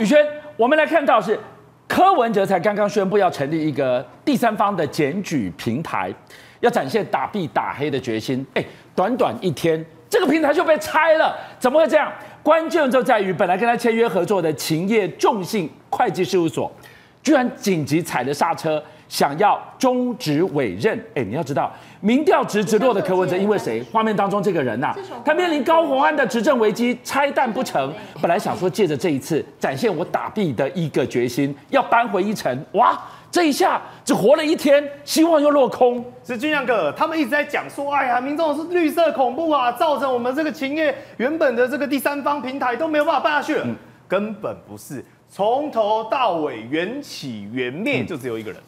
宇轩，我们来看到是柯文哲才刚刚宣布要成立一个第三方的检举平台，要展现打 B 打黑的决心。哎，短短一天，这个平台就被拆了，怎么会这样？关键就在于本来跟他签约合作的勤业众信会计事务所，居然紧急踩了刹车。想要终止委任，哎，你要知道，民调直直落的柯文哲，因为谁？画面当中这个人呐、啊，他面临高虹安的执政危机，拆弹不成。本来想说借着这一次展现我打弊的一个决心，要扳回一城。哇，这一下只活了一天，希望又落空。是俊亮哥，他们一直在讲说，哎呀，民众是绿色恐怖啊，造成我们这个情业原本的这个第三方平台都没有办法办下去了。嗯、根本不是，从头到尾缘起缘灭就只有一个人。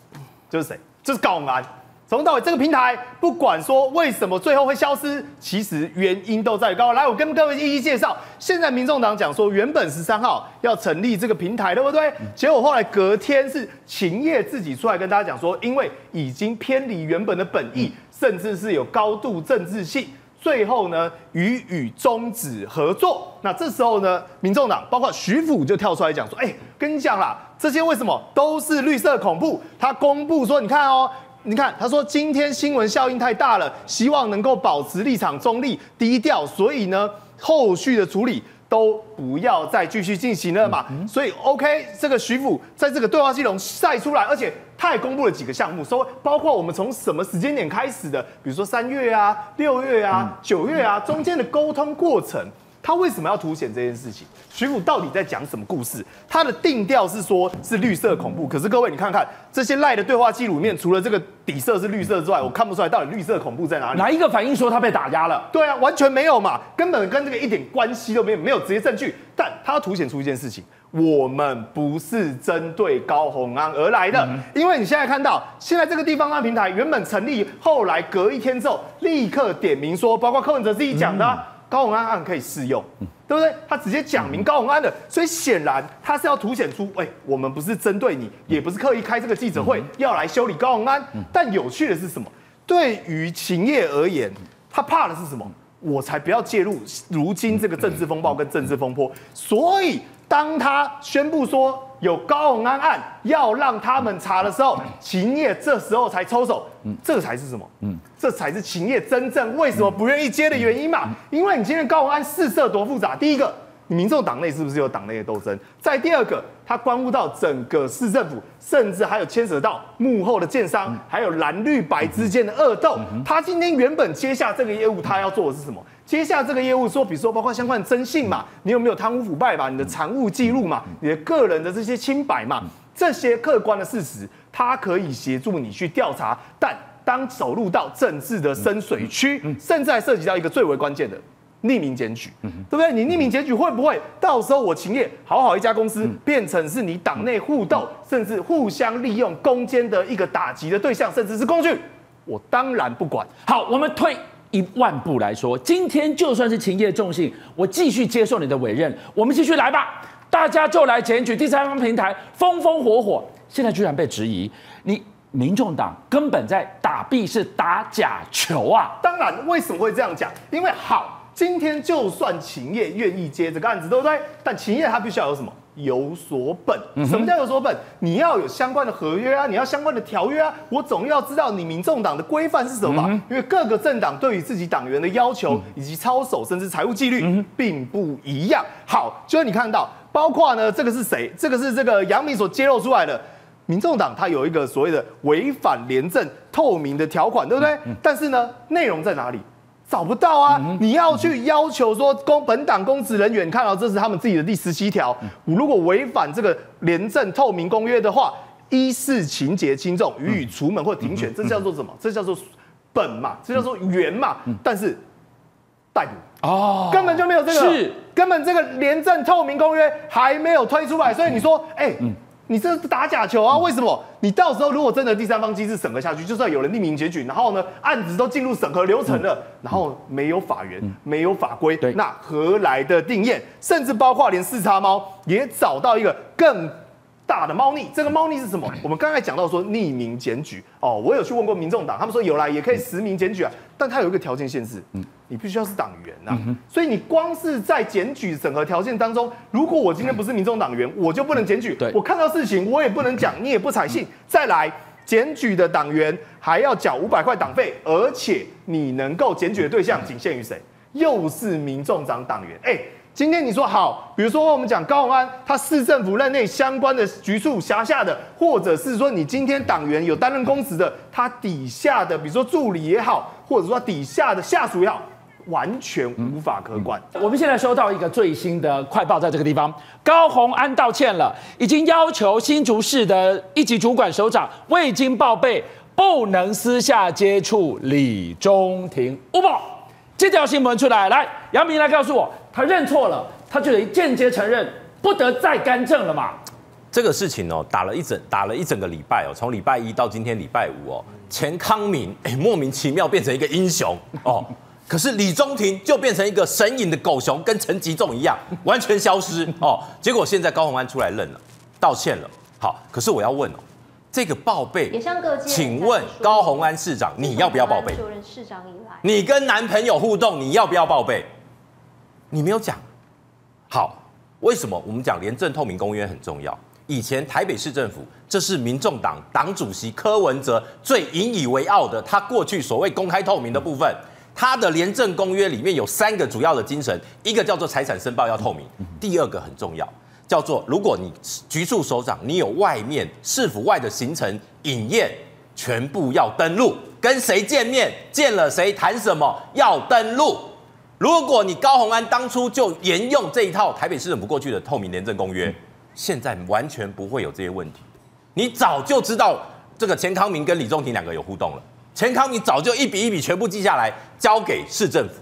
就是谁？就是高永安。从头到尾，这个平台不管说为什么最后会消失，其实原因都在于高。来，我跟各位一一介绍。现在民众党讲说，原本十三号要成立这个平台，对不对？结果后来隔天是秦业自己出来跟大家讲说，因为已经偏离原本的本意，甚至是有高度政治性。最后呢，予以终止合作。那这时候呢，民众党包括徐府就跳出来讲说：“哎，跟你讲啦，这些为什么都是绿色恐怖？”他公布说：“你看哦，你看，他说今天新闻效应太大了，希望能够保持立场中立、低调，所以呢，后续的处理。”都不要再继续进行了嘛，所以 OK，这个徐府在这个对话系统晒出来，而且他也公布了几个项目，说包括我们从什么时间点开始的，比如说三月啊、六月啊、九月啊，中间的沟通过程。他为什么要凸显这件事情？徐府到底在讲什么故事？他的定调是说，是绿色恐怖。可是各位，你看看这些赖的对话记录里面，除了这个底色是绿色之外，我看不出来到底绿色恐怖在哪里。哪一个反应说他被打压了？对啊，完全没有嘛，根本跟这个一点关系都没有，没有直接证据。但他要凸显出一件事情：我们不是针对高虹安而来的。因为你现在看到，现在这个地方的平台原本成立，后来隔一天之后，立刻点名说，包括柯文哲自己讲的。高虹安案可以适用，对不对？他直接讲明高虹安的，所以显然他是要凸显出，哎，我们不是针对你，也不是刻意开这个记者会要来修理高虹安。但有趣的是什么？对于秦业而言，他怕的是什么？我才不要介入如今这个政治风暴跟政治风波。所以当他宣布说，有高虹安案要让他们查的时候，秦业这时候才抽手，这才是什么？嗯，这才是秦业真正为什么不愿意接的原因嘛？因为你今天高虹安事色多复杂，第一个，你民众党内是不是有党内的斗争？再第二个，它关乎到整个市政府，甚至还有牵扯到幕后的建商，还有蓝绿白之间的恶斗。他今天原本接下这个业务，他要做的是什么？接下这个业务，说，比如说包括相关的征信嘛，你有没有贪污腐败嘛？你的财务记录嘛？你的个人的这些清白嘛？这些客观的事实，它可以协助你去调查。但当走入到政治的深水区，甚至还涉及到一个最为关键的匿名检举，对不对？你匿名检举会不会到时候我勤业好好一家公司，变成是你党内互斗，甚至互相利用攻坚的一个打击的对象，甚至是工具？我当然不管。好，我们退。一万步来说，今天就算是勤业重信，我继续接受你的委任，我们继续来吧，大家就来检举第三方平台，风风火火。现在居然被质疑，你民众党根本在打弊，是打假球啊！当然，为什么会这样讲？因为好，今天就算秦业愿意接这个案子，对不对？但秦业他必须要有什么？有所本，什么叫有所本？你要有相关的合约啊，你要相关的条约啊，我总要知道你民众党的规范是什么吧。因为各个政党对于自己党员的要求以及操守，甚至财务纪律，并不一样。好，就是你看到，包括呢，这个是谁？这个是这个杨明所揭露出来的，民众党它有一个所谓的违反廉政透明的条款，对不对？但是呢，内容在哪里？找不到啊！你要去要求说公本党公职人员看到这是他们自己的第十七条，如果违反这个廉政透明公约的话，依事情节轻重予以除门或停权，这叫做什么？这叫做本嘛，这叫做原嘛。但是逮捕哦，根本就没有这个，是根本这个廉政透明公约还没有推出来，所以你说，哎。你这是打假球啊？为什么？你到时候如果真的第三方机制审核下去，就算有人匿名检举，然后呢，案子都进入审核流程了，然后没有法源，没有法规，对，那何来的定验？甚至包括连四叉猫也找到一个更大的猫腻。这个猫腻是什么？我们刚才讲到说匿名检举哦，我有去问过民众党，他们说有啦也可以实名检举啊，但它有一个条件限制，你必须要是党员呐、啊。嗯、所以你光是在检举审核条件当中，如果我今天不是民众党员，我就不能检举。我看到事情我也不能讲，你也不采信。嗯、再来，检举的党员还要缴五百块党费，而且你能够检举的对象仅限于谁？又是民众党党员。哎、欸，今天你说好，比如说我们讲高鸿安，他市政府任内相关的局处辖下的，或者是说你今天党员有担任公职的，他底下的，比如说助理也好，或者说底下的下属也好。完全无法可管。我们现在收到一个最新的快报，在这个地方，高鸿安道歉了，已经要求新竹市的一级主管首长未经报备，不能私下接触李中庭。吴宝，这条新闻出来，来，杨明来告诉我，他认错了，他就得间接承认，不得再干政了嘛。这个事情哦，打了一整打了一整个礼拜哦，从礼拜一到今天礼拜五哦，钱康明哎，莫名其妙变成一个英雄哦。可是李中廷就变成一个神隐的狗熊，跟陈吉仲一样，完全消失哦。结果现在高鸿安出来认了，道歉了。好，可是我要问哦，这个报备，请问高鸿安市长，你要不要报备？市长以来，你跟男朋友互动，你要不要报备？你没有讲。好，为什么我们讲廉政透明公约很重要？以前台北市政府，这是民众党党主席柯文哲最引以为傲的，他过去所谓公开透明的部分。他的廉政公约里面有三个主要的精神，一个叫做财产申报要透明，第二个很重要，叫做如果你局处首长你有外面市府外的行程饮宴，全部要登录，跟谁见面，见了谁谈什么要登录。如果你高虹安当初就沿用这一套台北市政府过去的透明廉政公约，现在完全不会有这些问题，你早就知道这个钱康明跟李仲庭两个有互动了。钱康明早就一笔一笔全部记下来，交给市政府，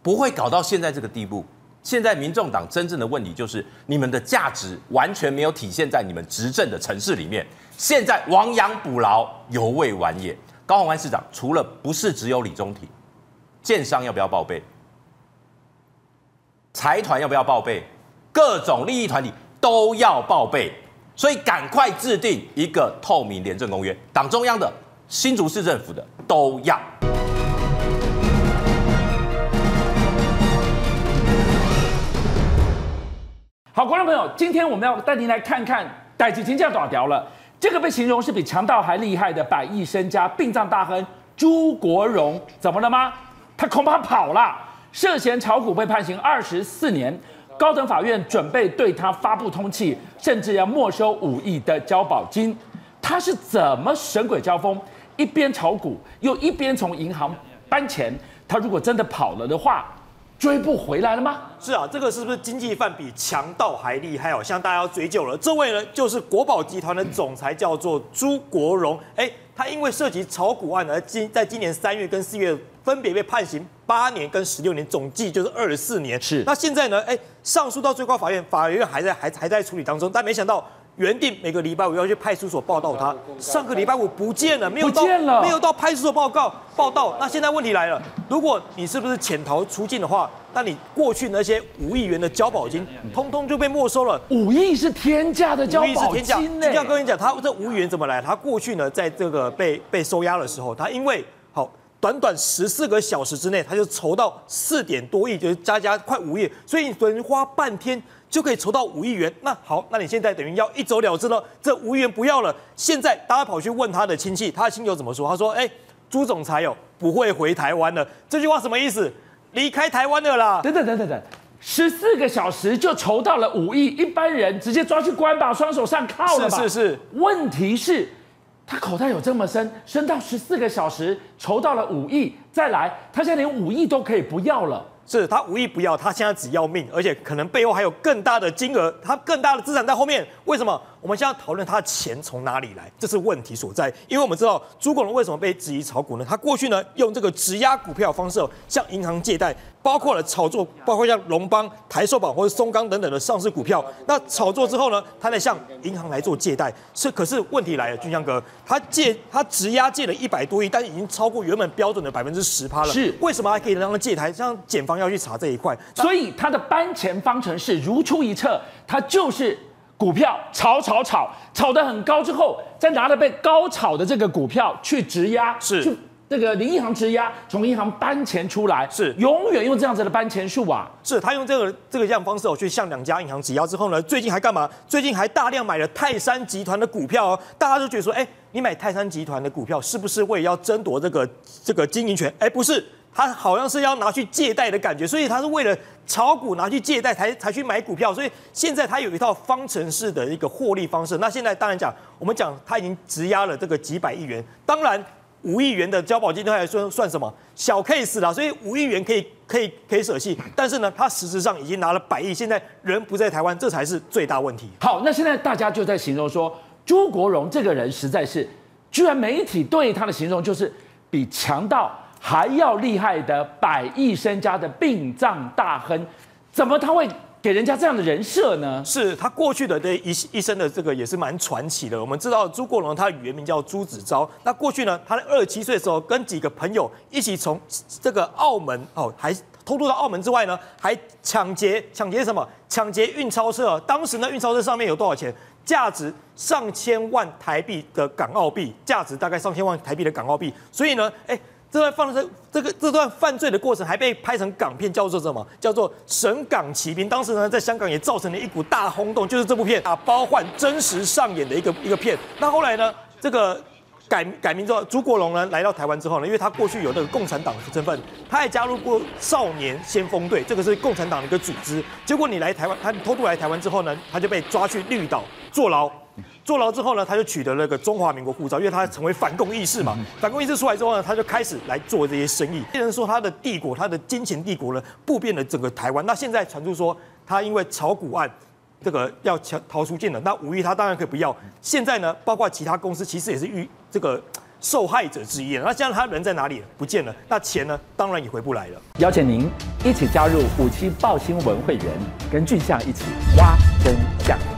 不会搞到现在这个地步。现在民众党真正的问题就是，你们的价值完全没有体现在你们执政的城市里面。现在亡羊补牢，犹未晚也。高虹安市长除了不是只有李中庭，建商要不要报备？财团要不要报备？各种利益团体都要报备，所以赶快制定一个透明廉政公约。党中央的。新竹市政府的都要。好，观众朋友，今天我们要带您来看看代志真正大条了。这个被形容是比强盗还厉害的百亿身家殡葬大亨朱国荣，怎么了吗？他恐怕跑了，涉嫌炒股被判刑二十四年，高等法院准备对他发布通缉，甚至要没收五亿的交保金。他是怎么神鬼交锋？一边炒股，又一边从银行搬钱，他如果真的跑了的话，追不回来了吗？是啊，这个是不是经济犯比强盗还厉害哦？向大家要追究了。这位呢，就是国宝集团的总裁，叫做朱国荣。哎，他因为涉及炒股案而今在今年三月跟四月分别被判刑八年跟十六年，总计就是二十四年。是。那现在呢？哎，上诉到最高法院，法院还在还还在处理当中，但没想到。原定每个礼拜五要去派出所报到他，上个礼拜五不见了，没有到，没有到派出所报告报到。那现在问题来了，如果你是不是潜逃出境的话，那你过去那些五亿元的交保金，通通就被没收了。五亿是天价的交保金呢。就像跟你讲，他这五亿元怎么来？他过去呢，在这个被被收押的时候，他因为好短短十四个小时之内，他就筹到四点多亿，就是加加快五亿，所以你等于花半天。就可以筹到五亿元。那好，那你现在等于要一走了之了，这五亿元不要了。现在大家跑去问他的亲戚，他的亲友怎么说？他说：“哎，朱总裁哦，不会回台湾了。”这句话什么意思？离开台湾了啦？等等等等等，十四个小时就筹到了五亿，一般人直接抓去关吧，双手上铐了吧？是是是。问题是，他口袋有这么深，深到十四个小时筹到了五亿，再来，他现在连五亿都可以不要了。是他无意不要，他现在只要命，而且可能背后还有更大的金额，他更大的资产在后面。为什么？我们现在讨论他的钱从哪里来，这是问题所在。因为我们知道朱国荣为什么被质疑炒股呢？他过去呢用这个质押股票方式向银行借贷，包括了炒作，包括像龙邦、台寿宝或者松钢等等的上市股票。那炒作之后呢，他再向银行来做借贷。是，可是问题来了，俊江哥，他借他质押借了一百多亿，但是已经超过原本标准的百分之十趴了。是，为什么还可以让他借台？像检方要去查这一块，所以他的搬钱方程式如出一辙，他就是。股票炒炒炒，炒得很高之后，再拿着被高炒的这个股票去质押，是去这个林义航质押，从银行搬钱出来，是永远用这样子的搬钱术啊！是他用这个这个样方式哦，去向两家银行质押之后呢，最近还干嘛？最近还大量买了泰山集团的股票哦，大家都觉得说，哎，你买泰山集团的股票是不是为了要争夺这个这个经营权？哎，不是，他好像是要拿去借贷的感觉，所以他是为了炒股拿去借贷才才去买股票，所以现在他有一套方程式的一个获利方式。那现在当然讲，我们讲他已经质押了这个几百亿元，当然。五亿元的交保金都还算算什么小 case 啦，所以五亿元可以可以可以舍弃，但是呢，他实质上已经拿了百亿，现在人不在台湾，这才是最大问题。好，那现在大家就在形容说，朱国荣这个人实在是，居然媒体对他的形容就是比强盗还要厉害的百亿身家的殡葬大亨，怎么他会？给人家这样的人设呢？是他过去的这一一生的这个也是蛮传奇的。我们知道朱国荣他的原名叫朱子昭。那过去呢，他在二十七岁的时候，跟几个朋友一起从这个澳门哦，还偷渡到澳门之外呢，还抢劫抢劫什么？抢劫运钞车。当时呢，运钞车上面有多少钱？价值上千万台币的港澳币，价值大概上千万台币的港澳币。所以呢，哎。这段放这这个这段犯罪的过程还被拍成港片，叫做什么？叫做《神港奇兵》。当时呢，在香港也造成了一股大轰动，就是这部片啊，包换真实上演的一个一个片。那后来呢，这个改改名之后，朱国荣呢来到台湾之后呢，因为他过去有那个共产党的身份，他还加入过少年先锋队，这个是共产党的一个组织。结果你来台湾，他偷渡来台湾之后呢，他就被抓去绿岛坐牢。坐牢之后呢，他就取得了那个中华民国护照，因为他成为反共义士嘛。反共义士出来之后呢，他就开始来做这些生意。有人说他的帝国，他的金钱帝国呢，布遍了整个台湾。那现在传出说他因为炒股案，这个要逃逃出境了。那五亿他当然可以不要。现在呢，包括其他公司其实也是遇这个受害者之一。那现在他人在哪里？不见了。那钱呢，当然也回不来了。邀请您一起加入五七报新闻会员，跟俊相一起挖真相。